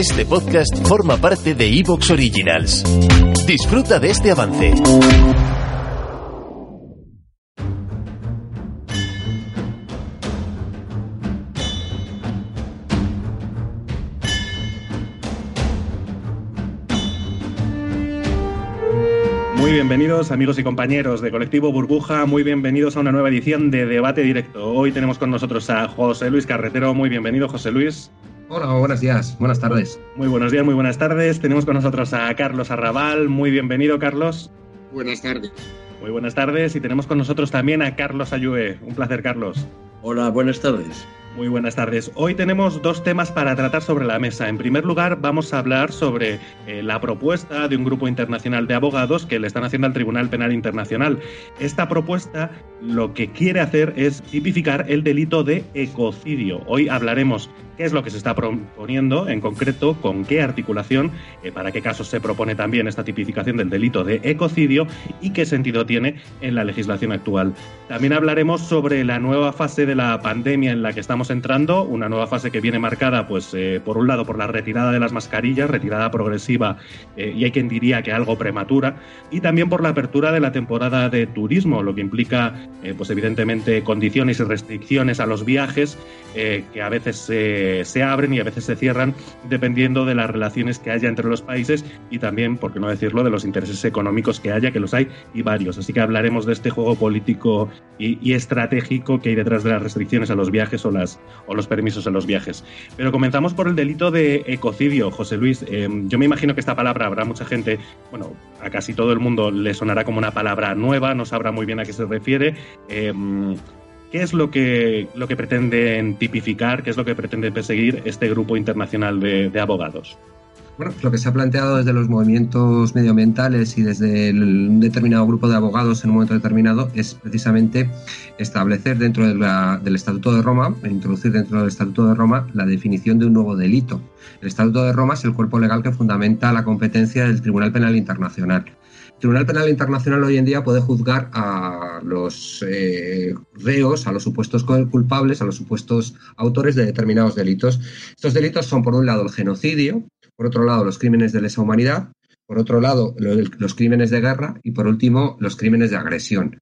Este podcast forma parte de Evox Originals. Disfruta de este avance. Muy bienvenidos amigos y compañeros de Colectivo Burbuja, muy bienvenidos a una nueva edición de Debate Directo. Hoy tenemos con nosotros a José Luis Carretero, muy bienvenido José Luis. Hola, buenos días, buenas tardes. Muy buenos días, muy buenas tardes. Tenemos con nosotros a Carlos Arrabal, muy bienvenido Carlos. Buenas tardes. Muy buenas tardes y tenemos con nosotros también a Carlos Ayue. Un placer Carlos. Hola, buenas tardes. Muy buenas tardes. Hoy tenemos dos temas para tratar sobre la mesa. En primer lugar, vamos a hablar sobre eh, la propuesta de un grupo internacional de abogados que le están haciendo al Tribunal Penal Internacional. Esta propuesta lo que quiere hacer es tipificar el delito de ecocidio. Hoy hablaremos qué es lo que se está proponiendo, en concreto, con qué articulación, eh, para qué casos se propone también esta tipificación del delito de ecocidio y qué sentido tiene en la legislación actual. También hablaremos sobre la nueva fase de la pandemia en la que estamos entrando, una nueva fase que viene marcada, pues, eh, por un lado, por la retirada de las mascarillas, retirada progresiva eh, y hay quien diría que algo prematura, y también por la apertura de la temporada de turismo, lo que implica, eh, pues, evidentemente, condiciones y restricciones a los viajes que a veces se abren y a veces se cierran dependiendo de las relaciones que haya entre los países y también, por qué no decirlo, de los intereses económicos que haya, que los hay y varios. Así que hablaremos de este juego político y, estratégico que hay detrás de las restricciones a los viajes o las o los permisos en los viajes. Pero comenzamos por el delito de ecocidio, José Luis. Eh, yo me imagino que esta palabra habrá mucha gente, bueno, a casi todo el mundo le sonará como una palabra nueva, no sabrá muy bien a qué se refiere. Eh, ¿Qué es lo que, lo que pretenden tipificar, qué es lo que pretende perseguir este grupo internacional de abogados? Lo que se ha planteado desde los movimientos medioambientales y desde un determinado grupo de abogados en un momento determinado es precisamente establecer dentro del Estatuto de Roma, introducir dentro del Estatuto de Roma la definición de un nuevo delito. El Estatuto de Roma es el cuerpo legal que fundamenta la competencia del Tribunal Penal Internacional. El Tribunal Penal Internacional hoy en día puede juzgar a los eh, reos, a los supuestos culpables, a los supuestos autores de determinados delitos. Estos delitos son, por un lado, el genocidio, por otro lado, los crímenes de lesa humanidad, por otro lado, los crímenes de guerra y por último, los crímenes de agresión.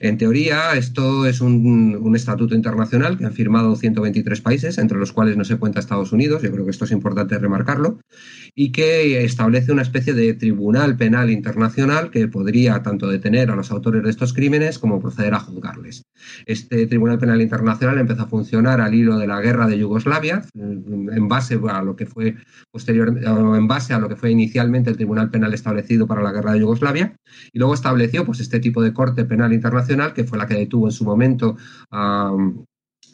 En teoría, esto es un, estatuto internacional que han firmado 123 países, entre los cuales no se cuenta Estados Unidos, yo creo que esto es importante remarcarlo, y que establece una especie de tribunal penal internacional que podría tanto detener a los autores de estos crímenes como proceder a juzgarles. Este tribunal penal internacional empezó a funcionar al hilo de la guerra de Yugoslavia, en base a lo que fue posterior, en base a lo que fue inicialmente el tribunal penal establecido para la guerra de Yugoslavia, y luego estableció pues este tipo de corte penal internacional que fue la que detuvo en su momento a,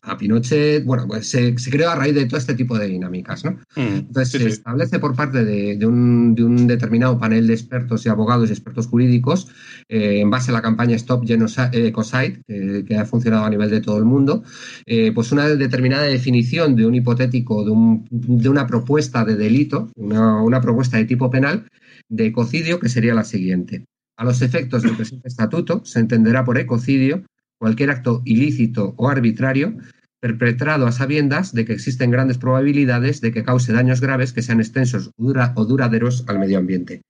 a Pinochet, bueno, pues se, se, creó a raíz de todo este tipo de dinámicas, ¿no? Mm, Entonces sí, se sí. establece por parte de, de, un, de, un, determinado panel de expertos y abogados y expertos jurídicos, eh, en base a la campaña Stop Ecocide, que, que, ha funcionado a nivel de todo el mundo, eh, pues una determinada definición de un hipotético, de, un, de una propuesta de delito, una, una propuesta de tipo penal, de ecocidio, que sería la siguiente. A los efectos del presente estatuto se entenderá por ecocidio cualquier acto ilícito o arbitrario perpetrado a sabiendas de que existen grandes probabilidades de que cause daños graves que sean extensos o, dura, o duraderos al medio ambiente.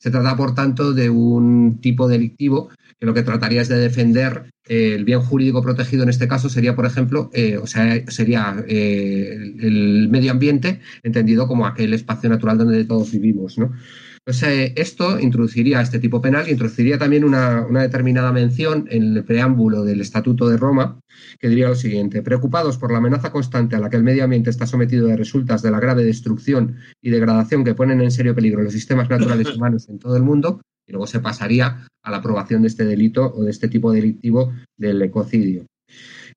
Se trata, por tanto, de un tipo delictivo que lo que trataría es de defender eh, el bien jurídico protegido en este caso sería, por ejemplo, eh, o sea, sería eh, el medio ambiente entendido como aquel espacio natural donde todos vivimos, ¿no? Pues eh, esto introduciría este tipo penal y introduciría también una, una, determinada mención en el preámbulo del Estatuto de Roma, que diría lo siguiente: preocupados por la amenaza constante a la que el medio ambiente está sometido de resultas de la grave destrucción y degradación que ponen en serio peligro los sistemas naturales humanos en todo el mundo, y luego se pasaría a la aprobación de este delito o de este tipo delictivo del ecocidio.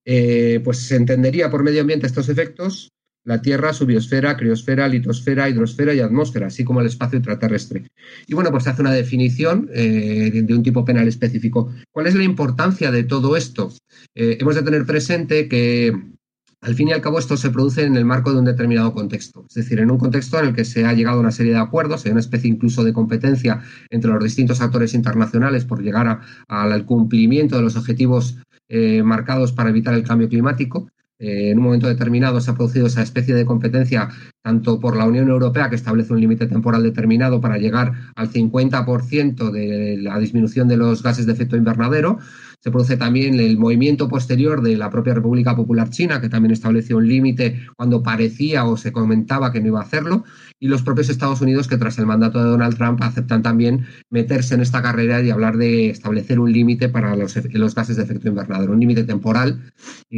Eh, pues se entendería por medio ambiente estos efectos la Tierra, su biosfera, criosfera, litosfera, hidrosfera y atmósfera, así como el espacio intraterrestre. Y bueno, pues se hace una definición eh, de, un tipo penal específico. ¿Cuál es la importancia de todo esto? Eh, hemos de tener presente que al fin y al cabo, esto se produce en el marco de un determinado contexto, es decir, en un contexto en el que se ha llegado a una serie de acuerdos, hay una especie incluso de competencia entre los distintos actores internacionales por llegar al cumplimiento de los objetivos eh, marcados para evitar el cambio climático. Eh, en un momento determinado se ha producido esa especie de competencia tanto por la Unión Europea, que establece un límite temporal determinado para llegar al 50% de la disminución de los gases de efecto invernadero, se produce también el movimiento posterior de la propia República Popular China, que también estableció un límite cuando parecía o se comentaba que no iba a hacerlo, y los propios Estados Unidos, que tras el mandato de Donald Trump aceptan también meterse en esta carrera y hablar de establecer un límite para los, gases de efecto invernadero, un límite temporal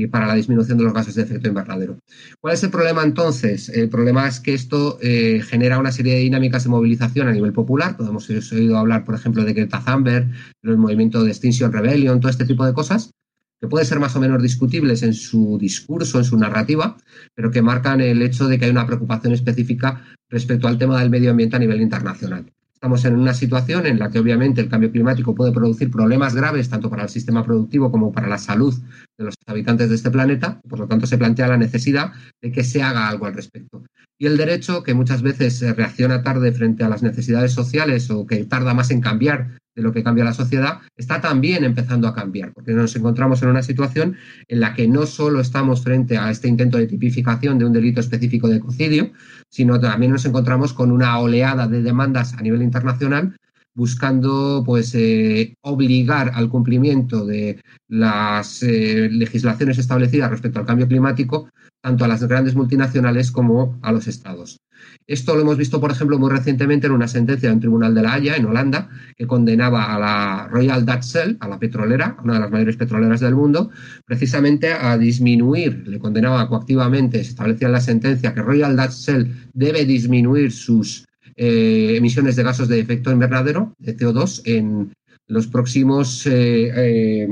para la disminución de los gases de efecto invernadero. ¿Cuál es el problema entonces? El problema es que esto eh, genera una serie de dinámicas de movilización a nivel popular. Podemos hemos oído hablar, por ejemplo, de Greta Thunberg, del movimiento de Extinction Rebellion, este tipo de cosas, que pueden ser más o menos discutibles en su discurso, en su narrativa, pero que marcan el hecho de que hay una preocupación específica respecto al tema del medio ambiente a nivel internacional. Estamos en una situación en la que obviamente el cambio climático puede producir problemas graves tanto para el sistema productivo como para la salud de los habitantes de este planeta. Por lo tanto, se plantea la necesidad de que se haga algo al respecto. Y el derecho, que muchas veces reacciona tarde frente a las necesidades sociales o que tarda más en cambiar de lo que cambia la sociedad, está también empezando a cambiar, porque nos encontramos en una situación en la que no solo estamos frente a este intento de tipificación de un delito específico de ecocidio, sino también nos encontramos con una oleada de demandas a nivel internacional buscando pues eh, obligar al cumplimiento de las eh, legislaciones establecidas respecto al cambio climático tanto a las grandes multinacionales como a los estados. Esto lo hemos visto, por ejemplo, muy recientemente en una sentencia de un tribunal de la Haya, en Holanda, que condenaba a la Royal Dutch Shell, a la petrolera, una de las mayores petroleras del mundo, precisamente a disminuir, le condenaba coactivamente, se establecía en la sentencia que Royal Dutch Shell debe disminuir sus eh, emisiones de gases de efecto invernadero, de CO2, en los próximos, eh, eh,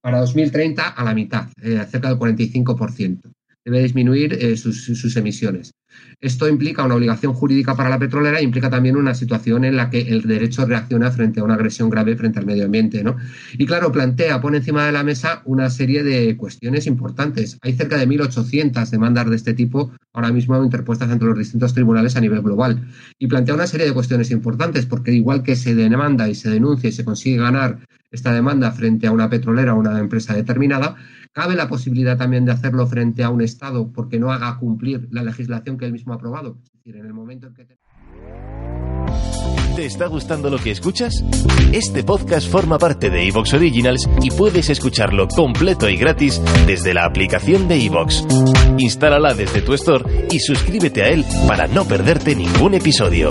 para 2030, a la mitad, cerca del 45% debe disminuir eh, sus, emisiones. Esto implica una obligación jurídica para la petrolera e implica también una situación en la que el derecho reacciona frente a una agresión grave frente al medio ambiente. ¿no? Y claro, plantea, pone encima de la mesa una serie de cuestiones importantes. Hay cerca de 1.800 demandas de este tipo ahora mismo interpuestas ante los distintos tribunales a nivel global. Y plantea una serie de cuestiones importantes, porque igual que se demanda y se denuncia y se consigue ganar esta demanda frente a una petrolera o una empresa determinada, Cabe la posibilidad también de hacerlo frente a un Estado porque no haga cumplir la legislación que él mismo ha aprobado. Es decir, en el momento en que... Te... está gustando lo que escuchas? Este podcast forma parte de Evox Originals y puedes escucharlo completo y gratis desde la aplicación de Evox. Instálala desde tu store y suscríbete a él para no perderte ningún episodio.